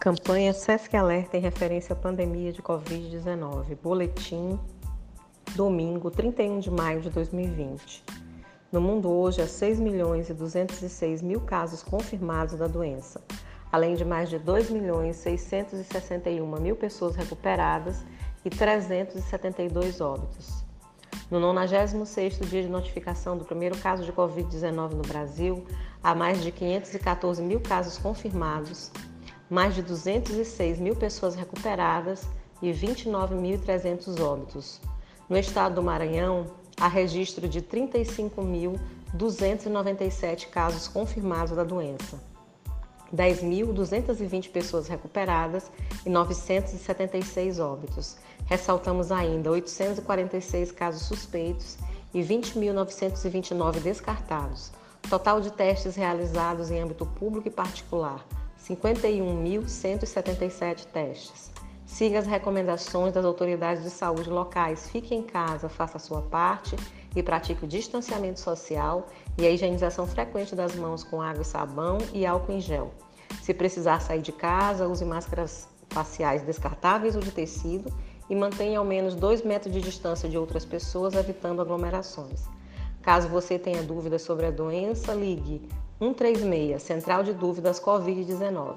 Campanha SESC Alerta em referência à pandemia de Covid-19. Boletim, domingo, 31 de maio de 2020. No mundo hoje, há 6 milhões e 206 mil casos confirmados da doença, além de mais de 2 milhões 661 mil pessoas recuperadas e 372 óbitos. No 96º dia de notificação do primeiro caso de Covid-19 no Brasil, há mais de 514 mil casos confirmados, mais de 206 mil pessoas recuperadas e 29.300 óbitos. No estado do Maranhão, há registro de 35.297 casos confirmados da doença. 10.220 pessoas recuperadas e 976 óbitos. Ressaltamos ainda 846 casos suspeitos e 20.929 descartados. Total de testes realizados em âmbito público e particular: 51.177 testes. Siga as recomendações das autoridades de saúde locais. Fique em casa, faça a sua parte e pratique o distanciamento social e a higienização frequente das mãos com água e sabão e álcool em gel. Se precisar sair de casa, use máscaras faciais descartáveis ou de tecido e mantenha ao menos 2 metros de distância de outras pessoas, evitando aglomerações. Caso você tenha dúvidas sobre a doença, ligue 136, Central de Dúvidas Covid-19.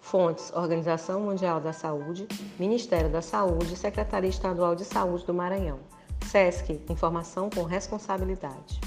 Fontes: Organização Mundial da Saúde, Ministério da Saúde, Secretaria Estadual de Saúde do Maranhão. SESC: Informação com responsabilidade.